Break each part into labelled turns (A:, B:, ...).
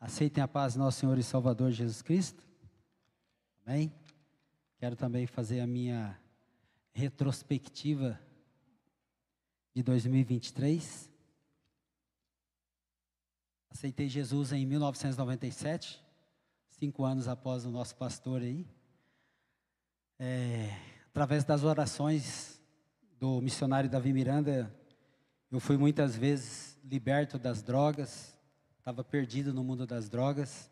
A: Aceitem a paz do nosso Senhor e Salvador Jesus Cristo. Amém? Quero também fazer a minha retrospectiva de 2023. Aceitei Jesus em 1997, cinco anos após o nosso pastor aí. É, através das orações do missionário Davi Miranda, eu fui muitas vezes liberto das drogas, estava perdido no mundo das drogas.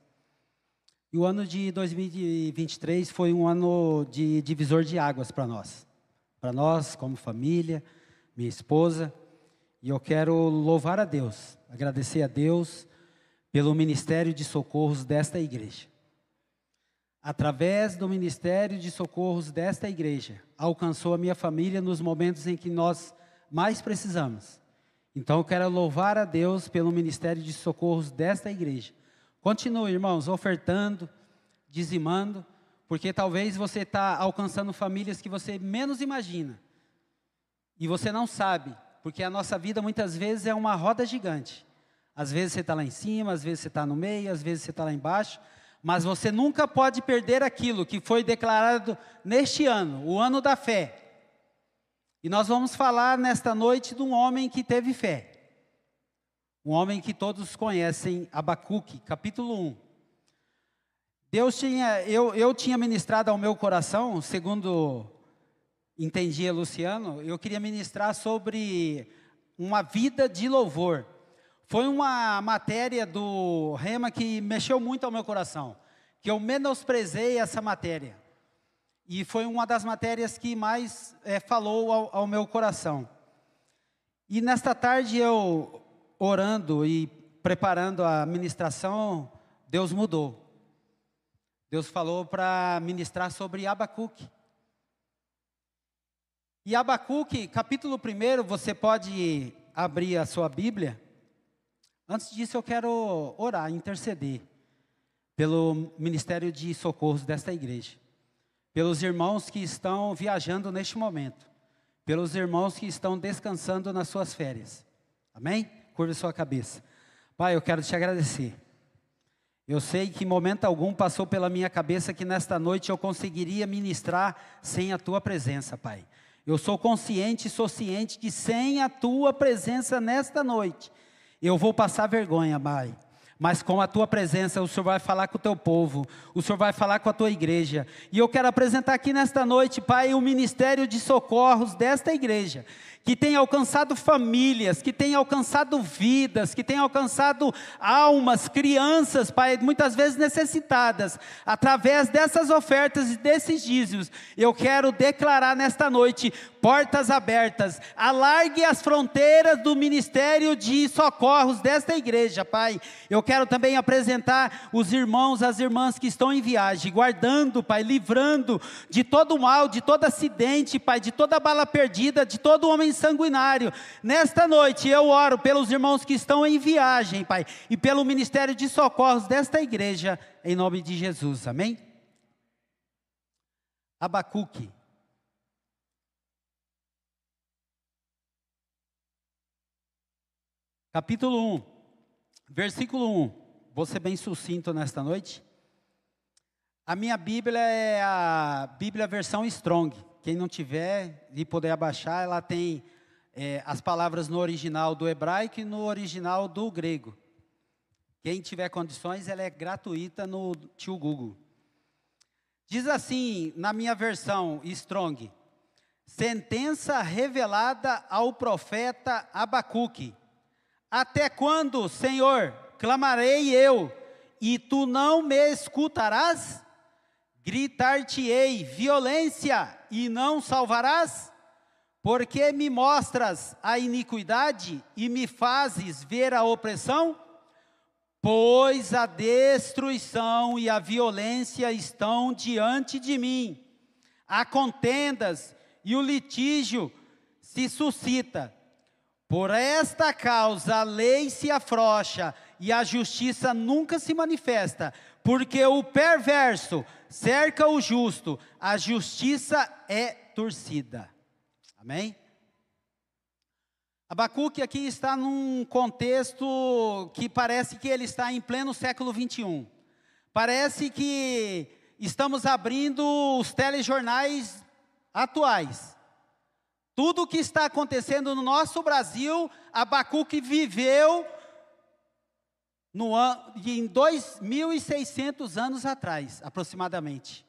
A: E o ano de 2023 foi um ano de divisor de águas para nós. Para nós, como família, minha esposa. E eu quero louvar a Deus, agradecer a Deus pelo ministério de socorros desta igreja. Através do ministério de socorros desta igreja, alcançou a minha família nos momentos em que nós mais precisamos. Então eu quero louvar a Deus pelo ministério de socorros desta igreja. Continue, irmãos, ofertando, dizimando, porque talvez você está alcançando famílias que você menos imagina. E você não sabe, porque a nossa vida muitas vezes é uma roda gigante. Às vezes você está lá em cima, às vezes você está no meio, às vezes você está lá embaixo. Mas você nunca pode perder aquilo que foi declarado neste ano, o ano da fé. E nós vamos falar nesta noite de um homem que teve fé. Um homem que todos conhecem, Abacuque, capítulo 1. Deus tinha, eu, eu tinha ministrado ao meu coração, segundo entendia Luciano, eu queria ministrar sobre uma vida de louvor. Foi uma matéria do Rema que mexeu muito ao meu coração, que eu menosprezei essa matéria. E foi uma das matérias que mais é, falou ao, ao meu coração. E nesta tarde eu, orando e preparando a ministração, Deus mudou. Deus falou para ministrar sobre Abacuque. E Abacuque, capítulo 1, você pode abrir a sua Bíblia. Antes disso, eu quero orar, interceder pelo ministério de socorros desta igreja pelos irmãos que estão viajando neste momento, pelos irmãos que estão descansando nas suas férias. Amém? Curva sua cabeça. Pai, eu quero te agradecer. Eu sei que em momento algum passou pela minha cabeça que nesta noite eu conseguiria ministrar sem a tua presença, Pai. Eu sou consciente e sou ciente que sem a tua presença nesta noite, eu vou passar vergonha, Pai mas com a tua presença o Senhor vai falar com o teu povo, o Senhor vai falar com a tua igreja. E eu quero apresentar aqui nesta noite, Pai, o ministério de socorros desta igreja que tem alcançado famílias, que tem alcançado vidas, que tem alcançado almas, crianças, Pai, muitas vezes necessitadas, através dessas ofertas e desses dízimos. Eu quero declarar nesta noite portas abertas, alargue as fronteiras do ministério de socorros desta igreja, Pai. Eu quero também apresentar os irmãos, as irmãs que estão em viagem, guardando, Pai, livrando de todo mal, de todo acidente, Pai, de toda bala perdida, de todo homem sanguinário. Nesta noite eu oro pelos irmãos que estão em viagem, Pai, e pelo ministério de socorros desta igreja, em nome de Jesus. Amém? Abacuque. Capítulo 1, versículo 1. Vou ser bem sucinto nesta noite. A minha Bíblia é a Bíblia versão Strong. Quem não tiver e puder abaixar, ela tem é, as palavras no original do hebraico e no original do grego. Quem tiver condições, ela é gratuita no tio Google. Diz assim, na minha versão Strong: sentença revelada ao profeta Abacuque. Até quando, Senhor, clamarei eu, e tu não me escutarás? Gritar-te-ei violência, e não salvarás? Porque me mostras a iniquidade e me fazes ver a opressão? Pois a destruição e a violência estão diante de mim. Há contendas e o litígio se suscita. Por esta causa a lei se afrouxa e a justiça nunca se manifesta, porque o perverso cerca o justo, a justiça é torcida. Amém? Abacuque aqui está num contexto que parece que ele está em pleno século 21. Parece que estamos abrindo os telejornais atuais. Tudo o que está acontecendo no nosso Brasil, Abacuque viveu no an, em 2.600 anos atrás, aproximadamente.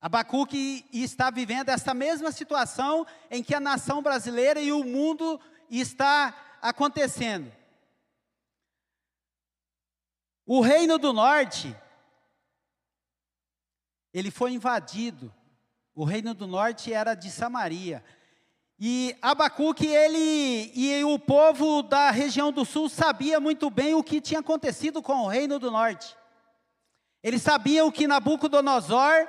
A: Abacuque está vivendo essa mesma situação em que a nação brasileira e o mundo está acontecendo. O reino do norte, ele foi invadido. O reino do norte era de Samaria. E Abacuque, ele e o povo da região do sul sabia muito bem o que tinha acontecido com o reino do norte. Eles sabiam que Nabucodonosor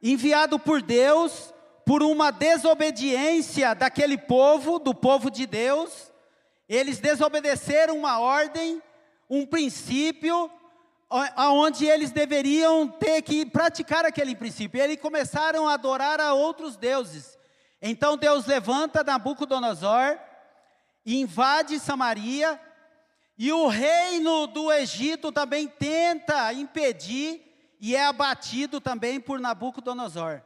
A: enviado por Deus, por uma desobediência daquele povo, do povo de Deus, eles desobedeceram uma ordem, um princípio, aonde eles deveriam ter que praticar aquele princípio. Eles começaram a adorar a outros deuses. Então Deus levanta Nabucodonosor, invade Samaria, e o reino do Egito também tenta impedir e é abatido também por Nabucodonosor.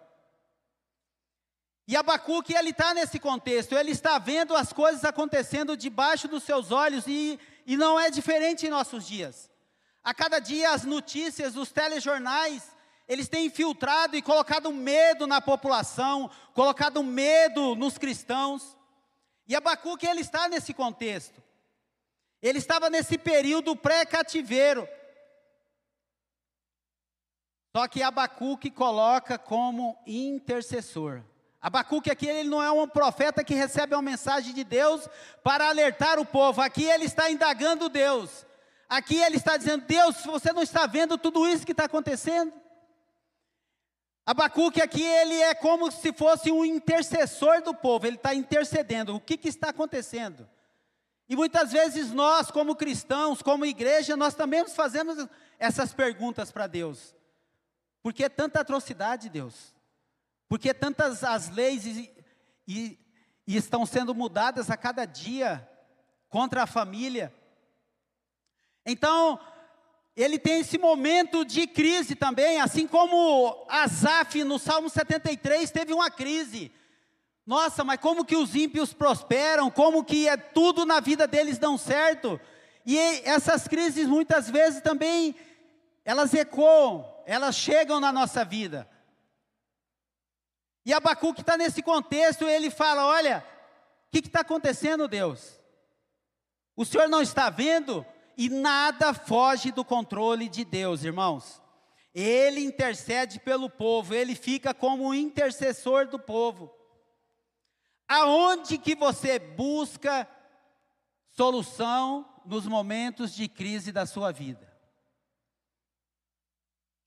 A: E Abacuque, ele está nesse contexto, ele está vendo as coisas acontecendo debaixo dos seus olhos e, e não é diferente em nossos dias. A cada dia as notícias, os telejornais, eles têm infiltrado e colocado medo na população, colocado medo nos cristãos. E Abacuque, ele está nesse contexto. Ele estava nesse período pré-cativeiro. Só que Abacuque coloca como intercessor. Abacuque aqui ele não é um profeta que recebe uma mensagem de Deus para alertar o povo. Aqui ele está indagando Deus. Aqui ele está dizendo: Deus, você não está vendo tudo isso que está acontecendo? Abacuque aqui ele é como se fosse um intercessor do povo. Ele está intercedendo. O que, que está acontecendo? E muitas vezes nós, como cristãos, como igreja, nós também nos fazemos essas perguntas para Deus. Por que tanta atrocidade, Deus? Por que tantas as leis e, e, e estão sendo mudadas a cada dia contra a família? Então, ele tem esse momento de crise também, assim como Asaf no Salmo 73 teve uma crise. Nossa, mas como que os ímpios prosperam? Como que é tudo na vida deles dão certo? E essas crises muitas vezes também elas ecoam elas chegam na nossa vida. E Abacuque está nesse contexto, ele fala: Olha, o que está acontecendo, Deus? O Senhor não está vendo? E nada foge do controle de Deus, irmãos. Ele intercede pelo povo, ele fica como intercessor do povo. Aonde que você busca solução nos momentos de crise da sua vida?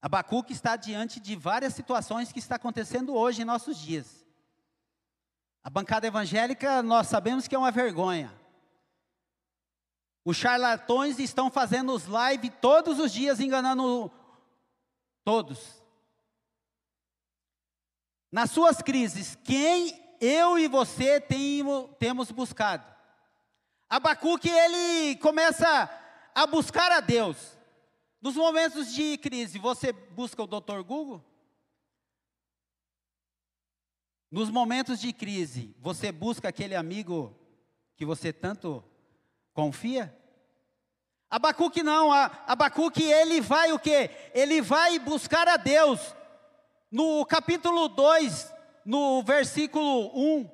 A: Abacuque está diante de várias situações que está acontecendo hoje em nossos dias. A bancada evangélica, nós sabemos que é uma vergonha. Os charlatões estão fazendo os live todos os dias, enganando todos. Nas suas crises, quem eu e você temos buscado? Abacuque, ele começa a buscar a Deus. Nos momentos de crise, você busca o Dr. Google? Nos momentos de crise, você busca aquele amigo que você tanto confia? Abacuque não, Abacuque ele vai o quê? Ele vai buscar a Deus. No capítulo 2, no versículo 1,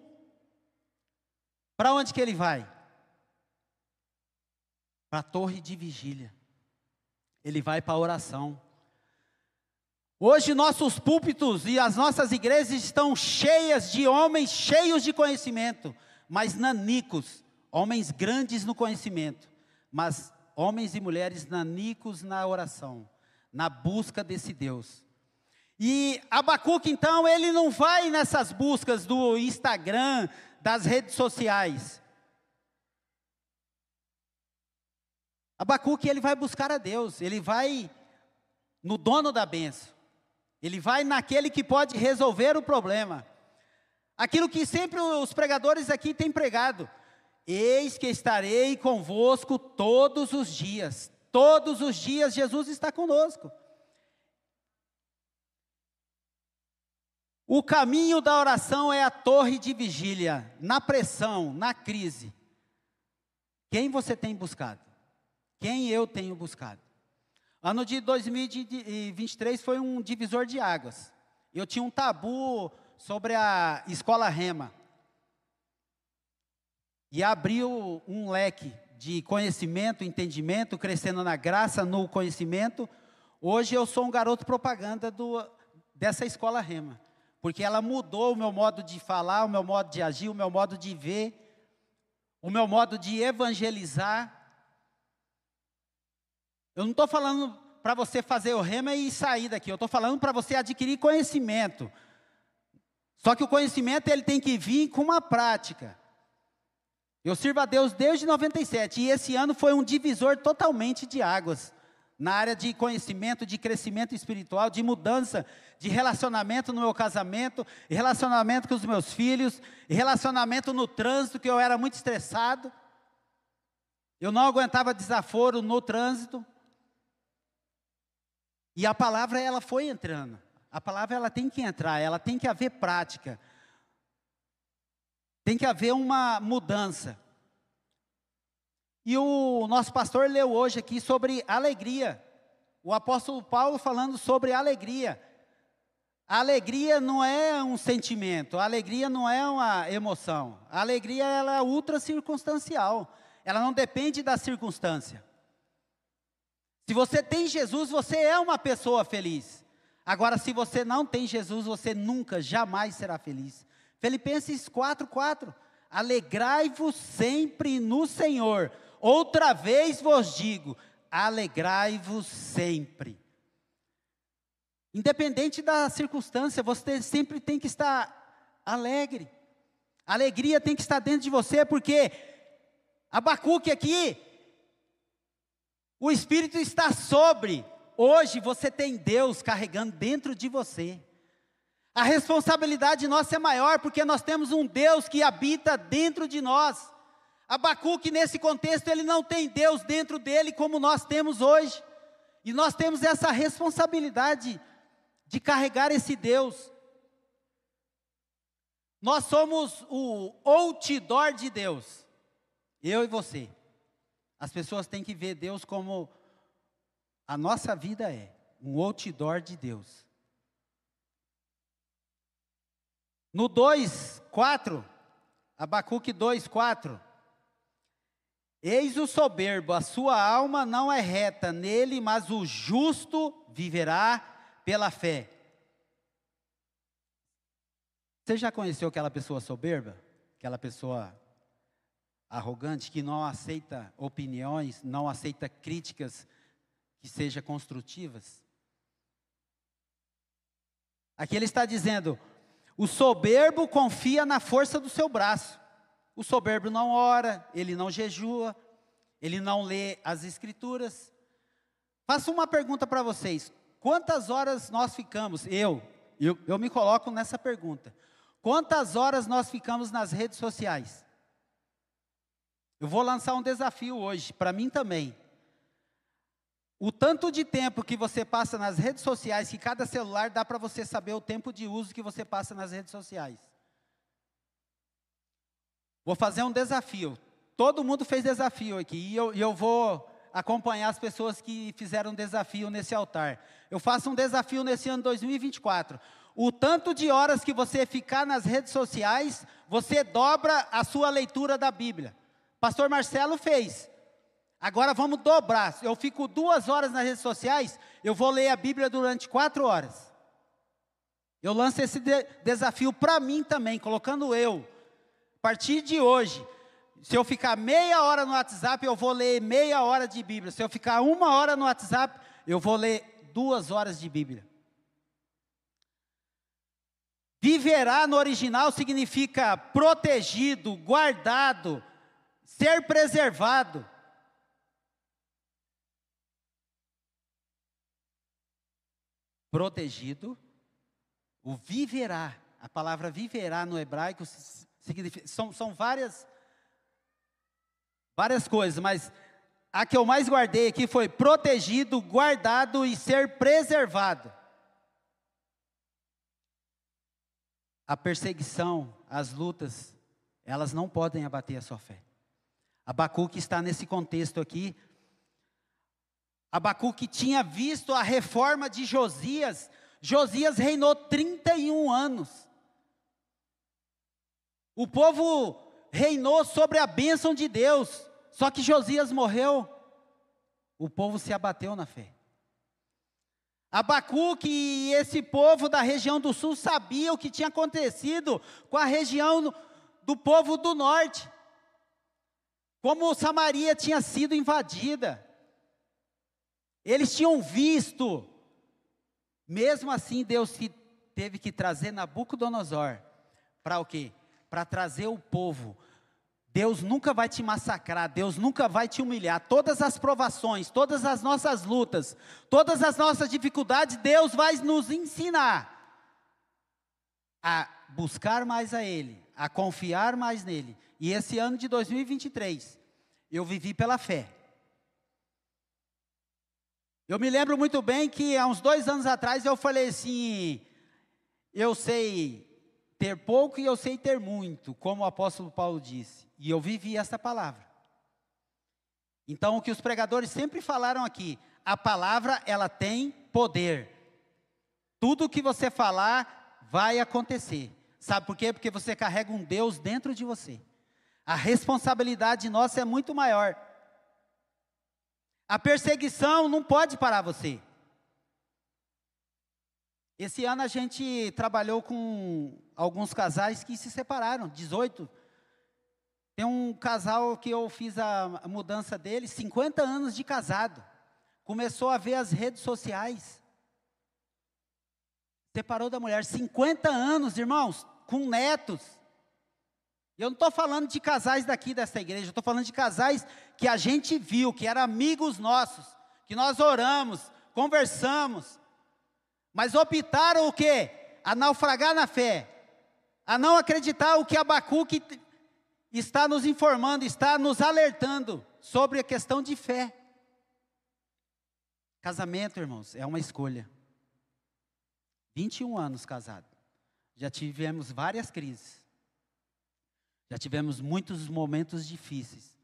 A: para onde que ele vai? Para a torre de vigília ele vai para a oração. Hoje nossos púlpitos e as nossas igrejas estão cheias de homens cheios de conhecimento, mas nanicos, homens grandes no conhecimento, mas homens e mulheres nanicos na oração, na busca desse Deus. E Abacuque, então, ele não vai nessas buscas do Instagram, das redes sociais. Abacuque ele vai buscar a Deus, ele vai no dono da benção, ele vai naquele que pode resolver o problema. Aquilo que sempre os pregadores aqui têm pregado. Eis que estarei convosco todos os dias. Todos os dias Jesus está conosco. O caminho da oração é a torre de vigília, na pressão, na crise. Quem você tem buscado? Quem eu tenho buscado? Ano de 2023 foi um divisor de águas. Eu tinha um tabu sobre a escola Rema. E abriu um leque de conhecimento, entendimento, crescendo na graça, no conhecimento. Hoje eu sou um garoto propaganda do, dessa escola Rema porque ela mudou o meu modo de falar, o meu modo de agir, o meu modo de ver, o meu modo de evangelizar. Eu não estou falando para você fazer o rema e sair daqui, eu estou falando para você adquirir conhecimento. Só que o conhecimento ele tem que vir com uma prática. Eu sirvo a Deus desde 97 e esse ano foi um divisor totalmente de águas na área de conhecimento, de crescimento espiritual, de mudança, de relacionamento no meu casamento, relacionamento com os meus filhos, relacionamento no trânsito, que eu era muito estressado. Eu não aguentava desaforo no trânsito. E a palavra ela foi entrando. A palavra ela tem que entrar, ela tem que haver prática. Tem que haver uma mudança. E o nosso pastor leu hoje aqui sobre alegria. O apóstolo Paulo falando sobre alegria. A alegria não é um sentimento, a alegria não é uma emoção. A alegria ela é ultra circunstancial. Ela não depende da circunstância. Se você tem Jesus, você é uma pessoa feliz. Agora, se você não tem Jesus, você nunca, jamais será feliz. Filipenses 4:4. Alegrai-vos sempre no Senhor. Outra vez vos digo: alegrai-vos sempre. Independente da circunstância, você sempre tem que estar alegre. Alegria tem que estar dentro de você, porque Abacuque aqui, o Espírito está sobre. Hoje você tem Deus carregando dentro de você. A responsabilidade nossa é maior, porque nós temos um Deus que habita dentro de nós. Abacuque, nesse contexto, ele não tem Deus dentro dele como nós temos hoje. E nós temos essa responsabilidade de carregar esse Deus. Nós somos o outdoor de Deus. Eu e você. As pessoas têm que ver Deus como a nossa vida é, um outdoor de Deus. No 2, 4, Abacuque 2, 4. Eis o soberbo, a sua alma não é reta nele, mas o justo viverá pela fé. Você já conheceu aquela pessoa soberba? Aquela pessoa arrogante que não aceita opiniões, não aceita críticas que sejam construtivas? Aqui ele está dizendo: o soberbo confia na força do seu braço. O soberbo não ora, ele não jejua, ele não lê as escrituras. Faço uma pergunta para vocês: quantas horas nós ficamos? Eu, eu, eu me coloco nessa pergunta. Quantas horas nós ficamos nas redes sociais? Eu vou lançar um desafio hoje, para mim também. O tanto de tempo que você passa nas redes sociais, que cada celular dá para você saber o tempo de uso que você passa nas redes sociais. Vou fazer um desafio. Todo mundo fez desafio aqui e eu, eu vou acompanhar as pessoas que fizeram desafio nesse altar. Eu faço um desafio nesse ano 2024. O tanto de horas que você ficar nas redes sociais, você dobra a sua leitura da Bíblia. Pastor Marcelo fez. Agora vamos dobrar. Eu fico duas horas nas redes sociais, eu vou ler a Bíblia durante quatro horas. Eu lanço esse de desafio para mim também, colocando eu a partir de hoje, se eu ficar meia hora no WhatsApp, eu vou ler meia hora de Bíblia. Se eu ficar uma hora no WhatsApp, eu vou ler duas horas de Bíblia. Viverá no original significa protegido, guardado, ser preservado. Protegido, o viverá, a palavra viverá no hebraico significa, são, são várias Várias coisas, mas a que eu mais guardei aqui foi protegido, guardado e ser preservado. A perseguição, as lutas, elas não podem abater a sua fé. Abacuque está nesse contexto aqui. Abacuque tinha visto a reforma de Josias. Josias reinou 31 anos. O povo reinou sobre a bênção de Deus. Só que Josias morreu. O povo se abateu na fé. Abacuque e esse povo da região do sul sabiam o que tinha acontecido com a região do povo do norte. Como Samaria tinha sido invadida. Eles tinham visto. Mesmo assim, Deus teve que trazer Nabucodonosor para o quê? Para trazer o povo Deus nunca vai te massacrar, Deus nunca vai te humilhar. Todas as provações, todas as nossas lutas, todas as nossas dificuldades, Deus vai nos ensinar a buscar mais a Ele, a confiar mais nele. E esse ano de 2023, eu vivi pela fé. Eu me lembro muito bem que há uns dois anos atrás eu falei assim: eu sei ter pouco e eu sei ter muito, como o apóstolo Paulo disse. E eu vivi essa palavra. Então, o que os pregadores sempre falaram aqui, a palavra, ela tem poder. Tudo que você falar vai acontecer. Sabe por quê? Porque você carrega um Deus dentro de você. A responsabilidade nossa é muito maior. A perseguição não pode parar você. Esse ano a gente trabalhou com alguns casais que se separaram, 18 tem um casal que eu fiz a mudança dele, 50 anos de casado. Começou a ver as redes sociais. Separou da mulher, 50 anos, irmãos, com netos. Eu não estou falando de casais daqui dessa igreja, estou falando de casais que a gente viu, que eram amigos nossos, que nós oramos, conversamos, mas optaram o quê? A naufragar na fé, a não acreditar o que Abacuque está nos informando, está nos alertando sobre a questão de fé. Casamento, irmãos, é uma escolha. 21 anos casado. Já tivemos várias crises. Já tivemos muitos momentos difíceis.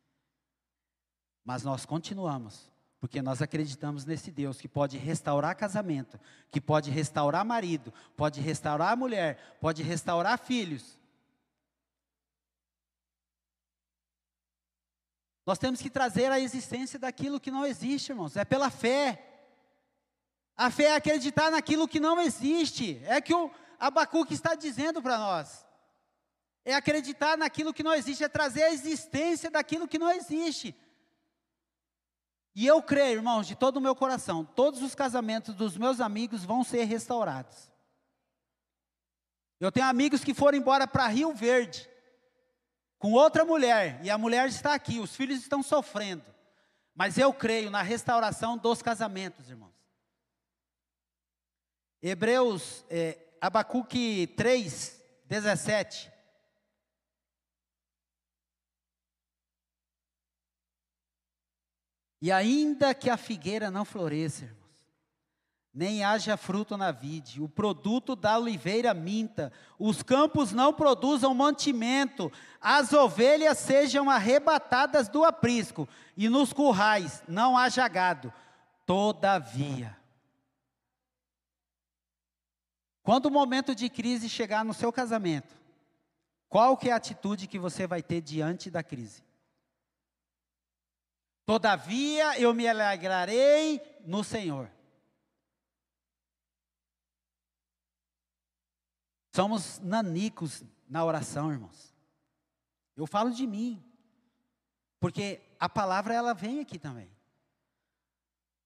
A: Mas nós continuamos, porque nós acreditamos nesse Deus que pode restaurar casamento, que pode restaurar marido, pode restaurar mulher, pode restaurar filhos. Nós temos que trazer a existência daquilo que não existe, irmãos. É pela fé. A fé é acreditar naquilo que não existe. É que o Abacuque está dizendo para nós. É acreditar naquilo que não existe, é trazer a existência daquilo que não existe. E eu creio, irmãos, de todo o meu coração, todos os casamentos dos meus amigos vão ser restaurados. Eu tenho amigos que foram embora para Rio Verde com outra mulher, e a mulher está aqui, os filhos estão sofrendo. Mas eu creio na restauração dos casamentos, irmãos. Hebreus, é, Abacuque 3, 17. E ainda que a figueira não floresça, nem haja fruto na vide, o produto da oliveira minta, os campos não produzam mantimento, as ovelhas sejam arrebatadas do aprisco, e nos currais não haja gado. Todavia, quando o momento de crise chegar no seu casamento, qual que é a atitude que você vai ter diante da crise? Todavia eu me alegrarei no Senhor. Somos nanicos na oração, irmãos. Eu falo de mim, porque a palavra ela vem aqui também.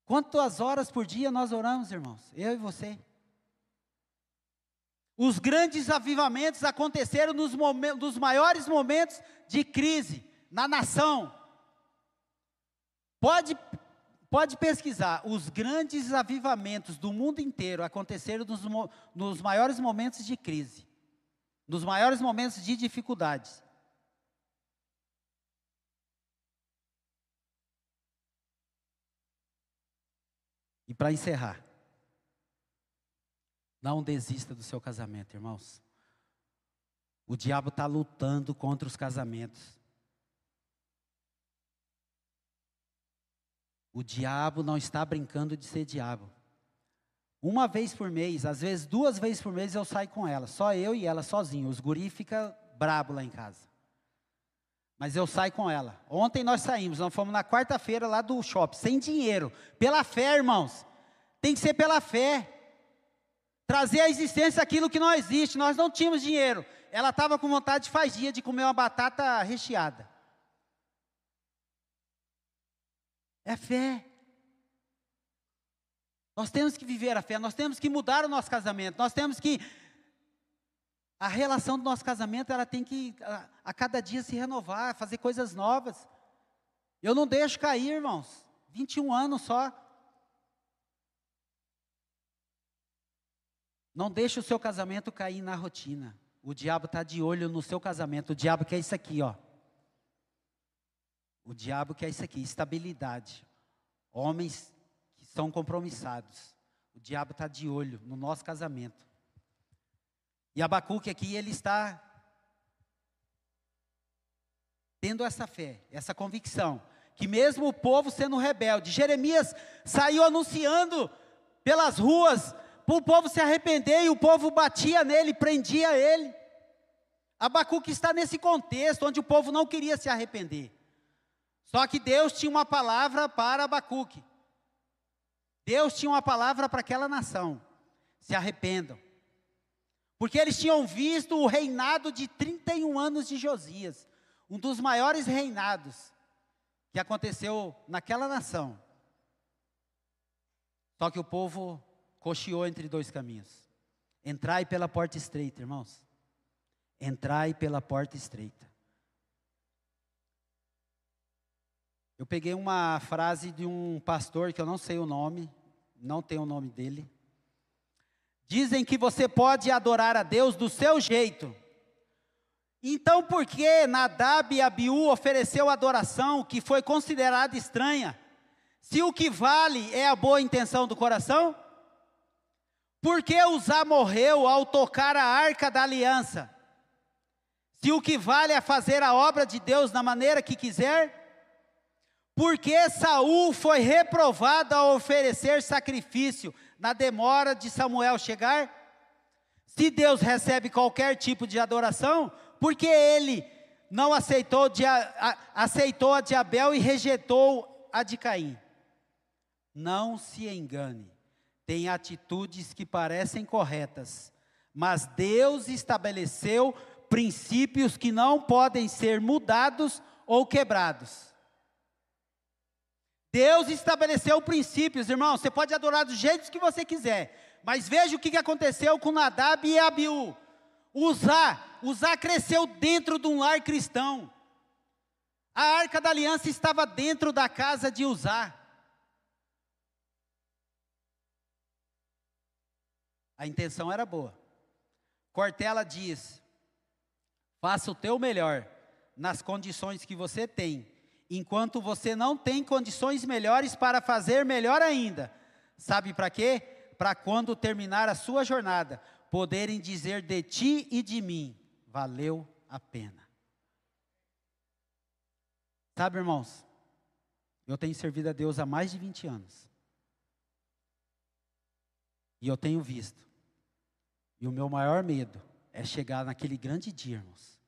A: Quantas horas por dia nós oramos, irmãos? Eu e você. Os grandes avivamentos aconteceram nos, momentos, nos maiores momentos de crise na nação. Pode, pode pesquisar, os grandes avivamentos do mundo inteiro aconteceram nos, nos maiores momentos de crise, nos maiores momentos de dificuldades. E para encerrar, não desista do seu casamento, irmãos. O diabo está lutando contra os casamentos. O diabo não está brincando de ser diabo. Uma vez por mês, às vezes duas vezes por mês eu saio com ela, só eu e ela sozinho. Os guri fica brabo lá em casa. Mas eu saio com ela. Ontem nós saímos, nós fomos na quarta-feira lá do shopping, sem dinheiro. Pela fé, irmãos. Tem que ser pela fé. Trazer à existência aquilo que não existe. Nós não tínhamos dinheiro. Ela estava com vontade de faz dia de comer uma batata recheada. É fé. Nós temos que viver a fé, nós temos que mudar o nosso casamento, nós temos que. A relação do nosso casamento, ela tem que, a, a cada dia, se renovar, fazer coisas novas. Eu não deixo cair, irmãos. 21 anos só. Não deixe o seu casamento cair na rotina. O diabo está de olho no seu casamento. O diabo quer isso aqui, ó. O diabo quer isso aqui, estabilidade. Homens que são compromissados. O diabo está de olho no nosso casamento. E Abacuque aqui, ele está tendo essa fé, essa convicção, que mesmo o povo sendo rebelde, Jeremias saiu anunciando pelas ruas, para o povo se arrepender, e o povo batia nele, prendia ele. Abacuque está nesse contexto, onde o povo não queria se arrepender. Só que Deus tinha uma palavra para Abacuque. Deus tinha uma palavra para aquela nação: se arrependam. Porque eles tinham visto o reinado de 31 anos de Josias, um dos maiores reinados que aconteceu naquela nação. Só que o povo cocheou entre dois caminhos. Entrai pela porta estreita, irmãos. Entrai pela porta estreita. Eu peguei uma frase de um pastor que eu não sei o nome, não tenho o nome dele. Dizem que você pode adorar a Deus do seu jeito. Então, por que Nadab e Abiú ofereceu adoração que foi considerada estranha? Se o que vale é a boa intenção do coração? Por que Uzá morreu ao tocar a arca da aliança? Se o que vale é fazer a obra de Deus da maneira que quiser? Porque Saul foi reprovado a oferecer sacrifício na demora de Samuel chegar? Se Deus recebe qualquer tipo de adoração, porque ele não aceitou, de, a, aceitou a de Abel e rejeitou a de Caim? Não se engane, tem atitudes que parecem corretas, mas Deus estabeleceu princípios que não podem ser mudados ou quebrados. Deus estabeleceu princípios, irmão. Você pode adorar do jeito que você quiser. Mas veja o que aconteceu com Nadab e Abiú. Uzá, Uzá cresceu dentro de um lar cristão. A arca da aliança estava dentro da casa de Uzá. A intenção era boa. Cortella diz: faça o teu melhor nas condições que você tem enquanto você não tem condições melhores para fazer melhor ainda. Sabe para quê? Para quando terminar a sua jornada, poderem dizer de ti e de mim: valeu a pena. Sabe, irmãos, eu tenho servido a Deus há mais de 20 anos. E eu tenho visto. E o meu maior medo é chegar naquele grande dia, irmãos.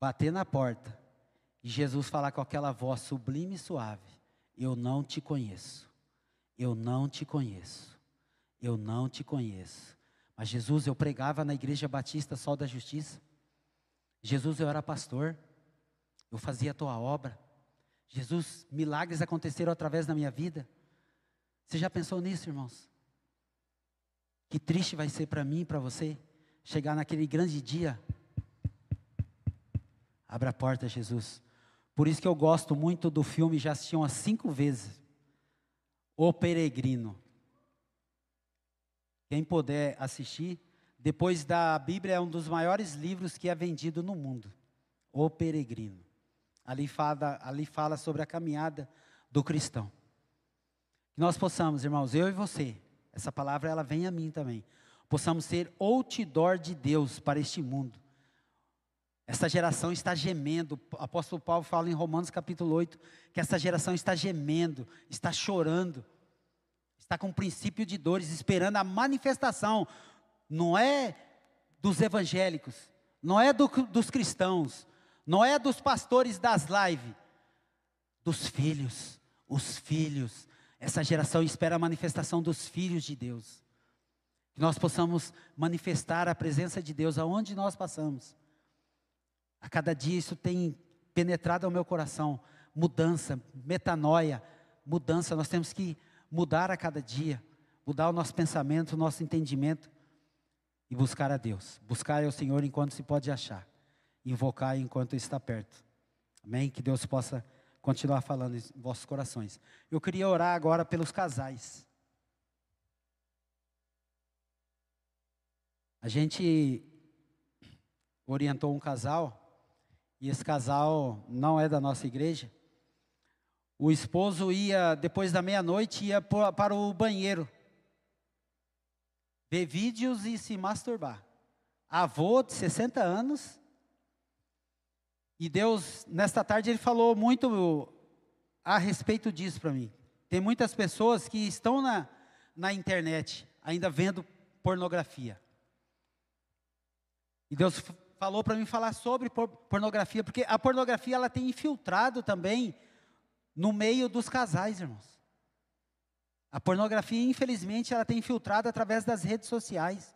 A: Bater na porta e Jesus falar com aquela voz sublime e suave: Eu não te conheço, eu não te conheço, eu não te conheço. Mas Jesus, eu pregava na igreja batista Sol da Justiça. Jesus, eu era pastor, eu fazia a tua obra. Jesus, milagres aconteceram através da minha vida. Você já pensou nisso, irmãos? Que triste vai ser para mim e para você chegar naquele grande dia. Abra a porta, Jesus. Por isso que eu gosto muito do filme, já assisti umas cinco vezes. O Peregrino. Quem puder assistir, depois da Bíblia é um dos maiores livros que é vendido no mundo. O Peregrino. Ali fala, ali fala sobre a caminhada do cristão. Que nós possamos, irmãos, eu e você, essa palavra ela vem a mim também, possamos ser outdoor de Deus para este mundo. Essa geração está gemendo. O apóstolo Paulo fala em Romanos capítulo 8 que essa geração está gemendo, está chorando, está com um princípio de dores, esperando a manifestação. Não é dos evangélicos, não é do, dos cristãos, não é dos pastores das lives, dos filhos, os filhos. Essa geração espera a manifestação dos filhos de Deus. Que nós possamos manifestar a presença de Deus aonde nós passamos. A cada dia isso tem penetrado ao meu coração. Mudança, metanoia, mudança. Nós temos que mudar a cada dia, mudar o nosso pensamento, o nosso entendimento e buscar a Deus. Buscar ao Senhor enquanto se pode achar. Invocar enquanto está perto. Amém? Que Deus possa continuar falando em vossos corações. Eu queria orar agora pelos casais. A gente orientou um casal e esse casal não é da nossa igreja. O esposo ia, depois da meia-noite, ia para o banheiro, ver vídeos e se masturbar. Avô de 60 anos. E Deus, nesta tarde, Ele falou muito a respeito disso para mim. Tem muitas pessoas que estão na, na internet ainda vendo pornografia. E Deus falou para mim falar sobre pornografia, porque a pornografia ela tem infiltrado também no meio dos casais, irmãos. A pornografia, infelizmente, ela tem infiltrado através das redes sociais,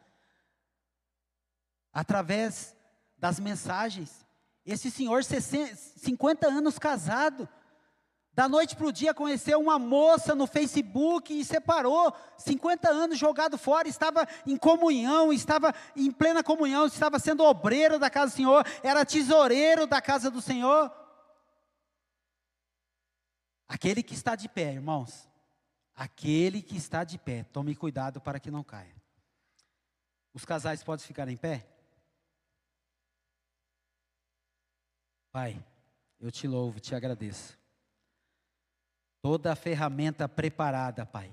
A: através das mensagens. Esse senhor, 50 anos casado, da noite para o dia conheceu uma moça no Facebook e separou, 50 anos jogado fora, estava em comunhão, estava em plena comunhão, estava sendo obreiro da casa do Senhor, era tesoureiro da casa do Senhor. Aquele que está de pé, irmãos, aquele que está de pé, tome cuidado para que não caia. Os casais podem ficar em pé? Pai, eu te louvo, te agradeço toda a ferramenta preparada, Pai.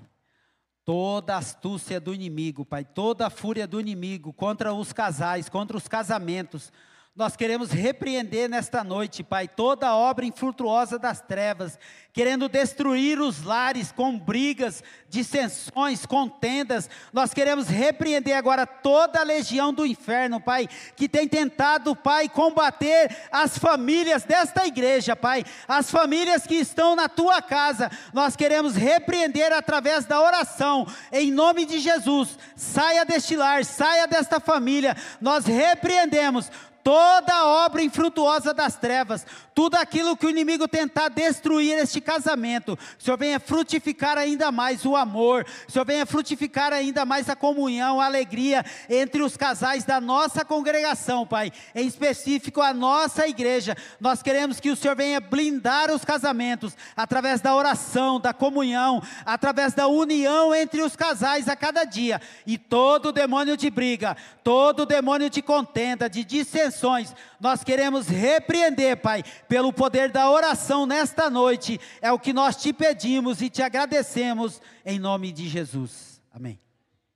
A: Toda a astúcia do inimigo, Pai, toda a fúria do inimigo contra os casais, contra os casamentos, nós queremos repreender nesta noite, Pai, toda obra infrutuosa das trevas, querendo destruir os lares com brigas, dissensões, contendas. Nós queremos repreender agora toda a legião do inferno, Pai, que tem tentado, Pai, combater as famílias desta igreja, Pai, as famílias que estão na tua casa. Nós queremos repreender através da oração, em nome de Jesus. Saia deste lar, saia desta família. Nós repreendemos toda obra infrutuosa das trevas, tudo aquilo que o inimigo tentar destruir este casamento, Senhor venha frutificar ainda mais o amor, Senhor venha frutificar ainda mais a comunhão, a alegria entre os casais da nossa congregação, Pai, em específico a nossa igreja. Nós queremos que o Senhor venha blindar os casamentos através da oração, da comunhão, através da união entre os casais a cada dia. E todo demônio de briga, todo demônio de contenda, de nós queremos repreender, Pai, pelo poder da oração nesta noite. É o que nós te pedimos e te agradecemos em nome de Jesus. Amém.